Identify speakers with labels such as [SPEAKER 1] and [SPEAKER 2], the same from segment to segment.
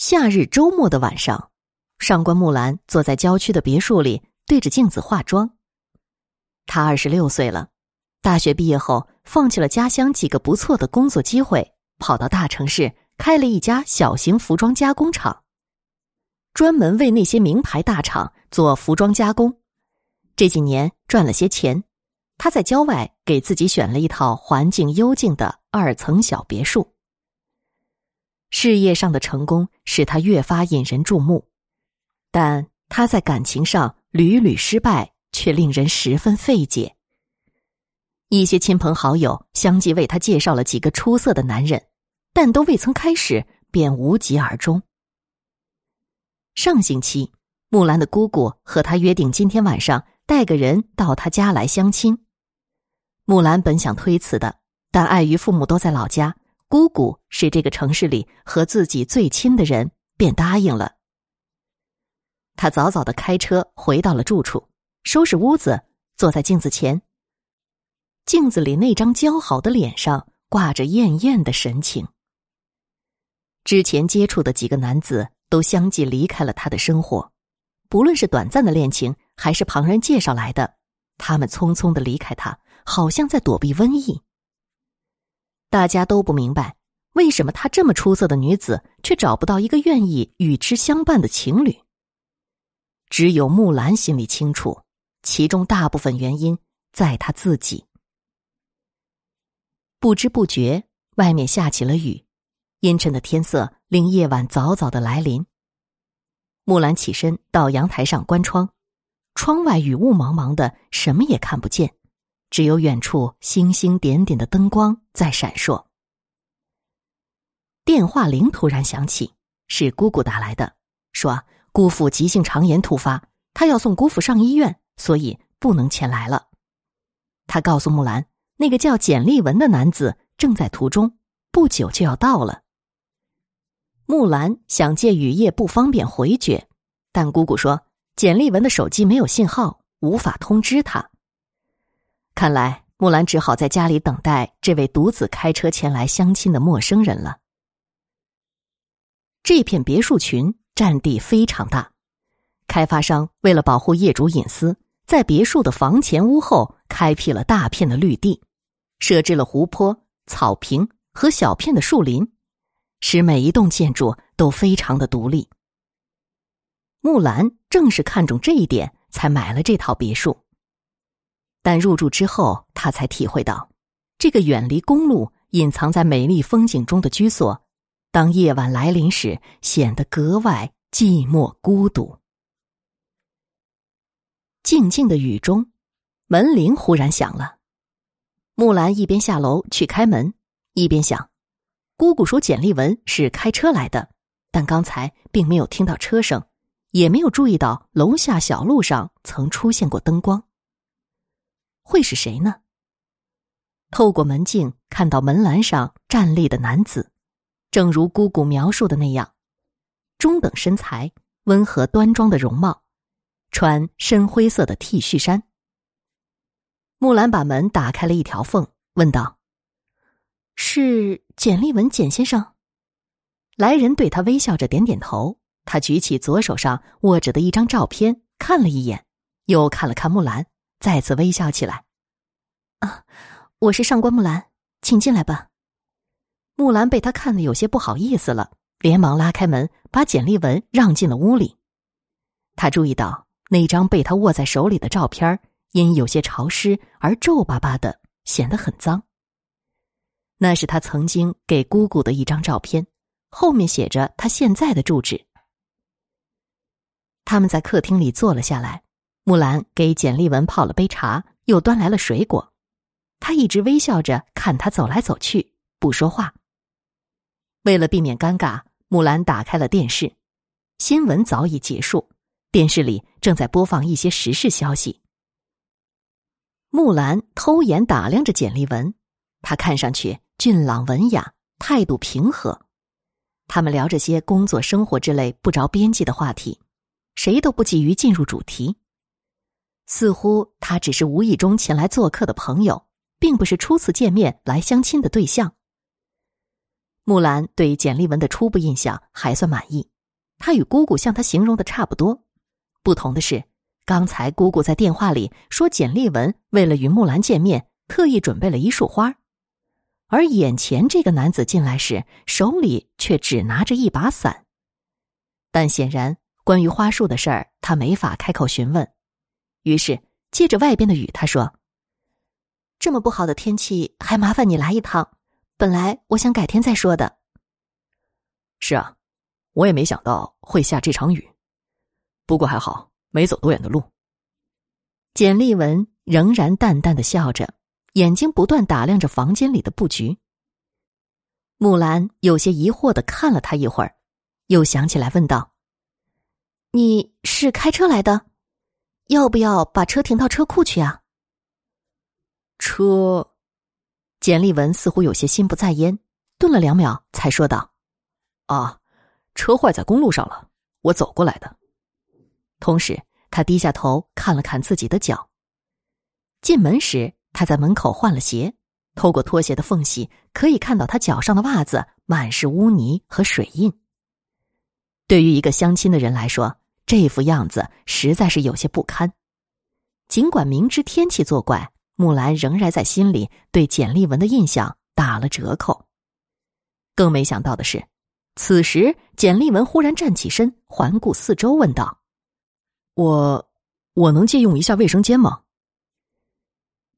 [SPEAKER 1] 夏日周末的晚上，上官木兰坐在郊区的别墅里，对着镜子化妆。她二十六岁了，大学毕业后放弃了家乡几个不错的工作机会，跑到大城市开了一家小型服装加工厂，专门为那些名牌大厂做服装加工。这几年赚了些钱，他在郊外给自己选了一套环境幽静的二层小别墅。事业上的成功使他越发引人注目，但他在感情上屡屡失败，却令人十分费解。一些亲朋好友相继为他介绍了几个出色的男人，但都未曾开始，便无疾而终。上星期，木兰的姑姑和他约定今天晚上。带个人到他家来相亲，木兰本想推辞的，但碍于父母都在老家，姑姑是这个城市里和自己最亲的人，便答应了。他早早的开车回到了住处，收拾屋子，坐在镜子前。镜子里那张姣好的脸上挂着艳艳的神情。之前接触的几个男子都相继离开了他的生活，不论是短暂的恋情。还是旁人介绍来的，他们匆匆的离开他，好像在躲避瘟疫。大家都不明白，为什么她这么出色的女子，却找不到一个愿意与之相伴的情侣。只有木兰心里清楚，其中大部分原因在她自己。不知不觉，外面下起了雨，阴沉的天色令夜晚早早的来临。木兰起身到阳台上关窗。窗外雨雾茫茫的，什么也看不见，只有远处星星点点的灯光在闪烁。电话铃突然响起，是姑姑打来的，说姑父急性肠炎突发，他要送姑父上医院，所以不能前来了。他告诉木兰，那个叫简立文的男子正在途中，不久就要到了。木兰想借雨夜不方便回绝，但姑姑说。简立文的手机没有信号，无法通知他。看来木兰只好在家里等待这位独自开车前来相亲的陌生人了。这片别墅群占地非常大，开发商为了保护业主隐私，在别墅的房前屋后开辟了大片的绿地，设置了湖泊、草坪和小片的树林，使每一栋建筑都非常的独立。木兰正是看中这一点，才买了这套别墅。但入住之后，他才体会到，这个远离公路、隐藏在美丽风景中的居所，当夜晚来临时，显得格外寂寞孤独。静静的雨中，门铃忽然响了。木兰一边下楼去开门，一边想：姑姑说简立文是开车来的，但刚才并没有听到车声。也没有注意到楼下小路上曾出现过灯光。会是谁呢？透过门镜看到门栏上站立的男子，正如姑姑描述的那样，中等身材、温和端庄的容貌，穿深灰色的 T 恤衫。木兰把门打开了一条缝，问道：“是简立文简先生？”来人对他微笑着点点头。他举起左手上握着的一张照片，看了一眼，又看了看木兰，再次微笑起来。啊，我是上官木兰，请进来吧。木兰被他看得有些不好意思了，连忙拉开门，把简历文让进了屋里。他注意到那张被他握在手里的照片，因有些潮湿而皱巴巴的，显得很脏。那是他曾经给姑姑的一张照片，后面写着他现在的住址。他们在客厅里坐了下来，木兰给简立文泡了杯茶，又端来了水果。他一直微笑着看他走来走去，不说话。为了避免尴尬，木兰打开了电视，新闻早已结束，电视里正在播放一些时事消息。木兰偷眼打量着简立文，他看上去俊朗文雅，态度平和。他们聊着些工作、生活之类不着边际的话题。谁都不急于进入主题，似乎他只是无意中前来做客的朋友，并不是初次见面来相亲的对象。木兰对简丽文的初步印象还算满意，她与姑姑向她形容的差不多。不同的是，刚才姑姑在电话里说简丽文为了与木兰见面，特意准备了一束花，而眼前这个男子进来时，手里却只拿着一把伞。但显然，关于花束的事儿，他没法开口询问，于是借着外边的雨，他说：“这么不好的天气，还麻烦你来一趟。本来我想改天再说的。”
[SPEAKER 2] 是啊，我也没想到会下这场雨。不过还好，没走多远的路。
[SPEAKER 1] 简立文仍然淡淡的笑着，眼睛不断打量着房间里的布局。木兰有些疑惑的看了他一会儿。又想起来，问道：“你是开车来的？要不要把车停到车库去啊？”
[SPEAKER 2] 车，
[SPEAKER 1] 简立文似乎有些心不在焉，顿了两秒，才说道：“
[SPEAKER 2] 啊，车坏在公路上了，我走过来的。”
[SPEAKER 1] 同时，他低下头看了看自己的脚。进门时，他在门口换了鞋，透过拖鞋的缝隙，可以看到他脚上的袜子满是污泥和水印。对于一个相亲的人来说，这副样子实在是有些不堪。尽管明知天气作怪，木兰仍然在心里对简立文的印象打了折扣。更没想到的是，此时简立文忽然站起身，环顾四周，问道：“
[SPEAKER 2] 我，我能借用一下卫生间吗？”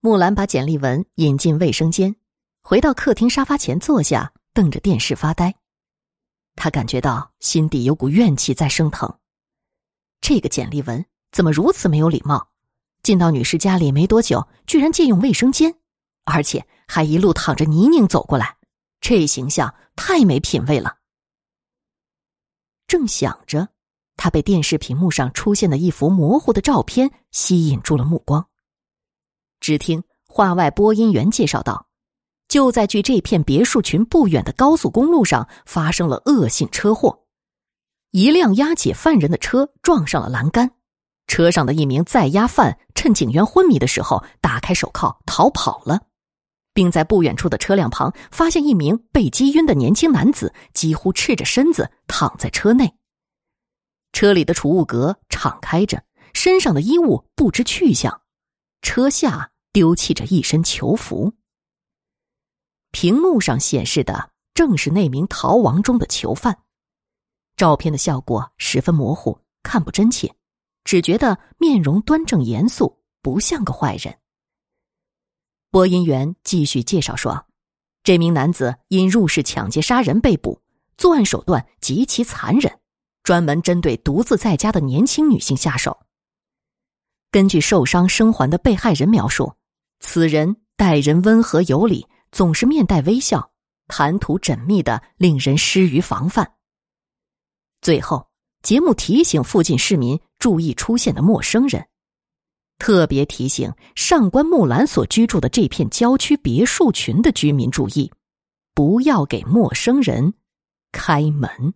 [SPEAKER 1] 木兰把简立文引进卫生间，回到客厅沙发前坐下，瞪着电视发呆。他感觉到心底有股怨气在升腾，这个简丽文怎么如此没有礼貌？进到女士家里没多久，居然借用卫生间，而且还一路淌着泥泞走过来，这形象太没品位了。正想着，他被电视屏幕上出现的一幅模糊的照片吸引住了目光。只听话外播音员介绍道。就在距这片别墅群不远的高速公路上，发生了恶性车祸，一辆押解犯人的车撞上了栏杆，车上的一名在押犯趁警员昏迷的时候打开手铐逃跑了，并在不远处的车辆旁发现一名被击晕的年轻男子，几乎赤着身子躺在车内。车里的储物格敞开着，身上的衣物不知去向，车下丢弃着一身囚服。屏幕上显示的正是那名逃亡中的囚犯，照片的效果十分模糊，看不真切，只觉得面容端正严肃，不像个坏人。播音员继续介绍说，这名男子因入室抢劫杀人被捕，作案手段极其残忍，专门针对独自在家的年轻女性下手。根据受伤生还的被害人描述，此人待人温和有礼。总是面带微笑，谈吐缜密的令人失于防范。最后，节目提醒附近市民注意出现的陌生人，特别提醒上官木兰所居住的这片郊区别墅群的居民注意，不要给陌生人开门。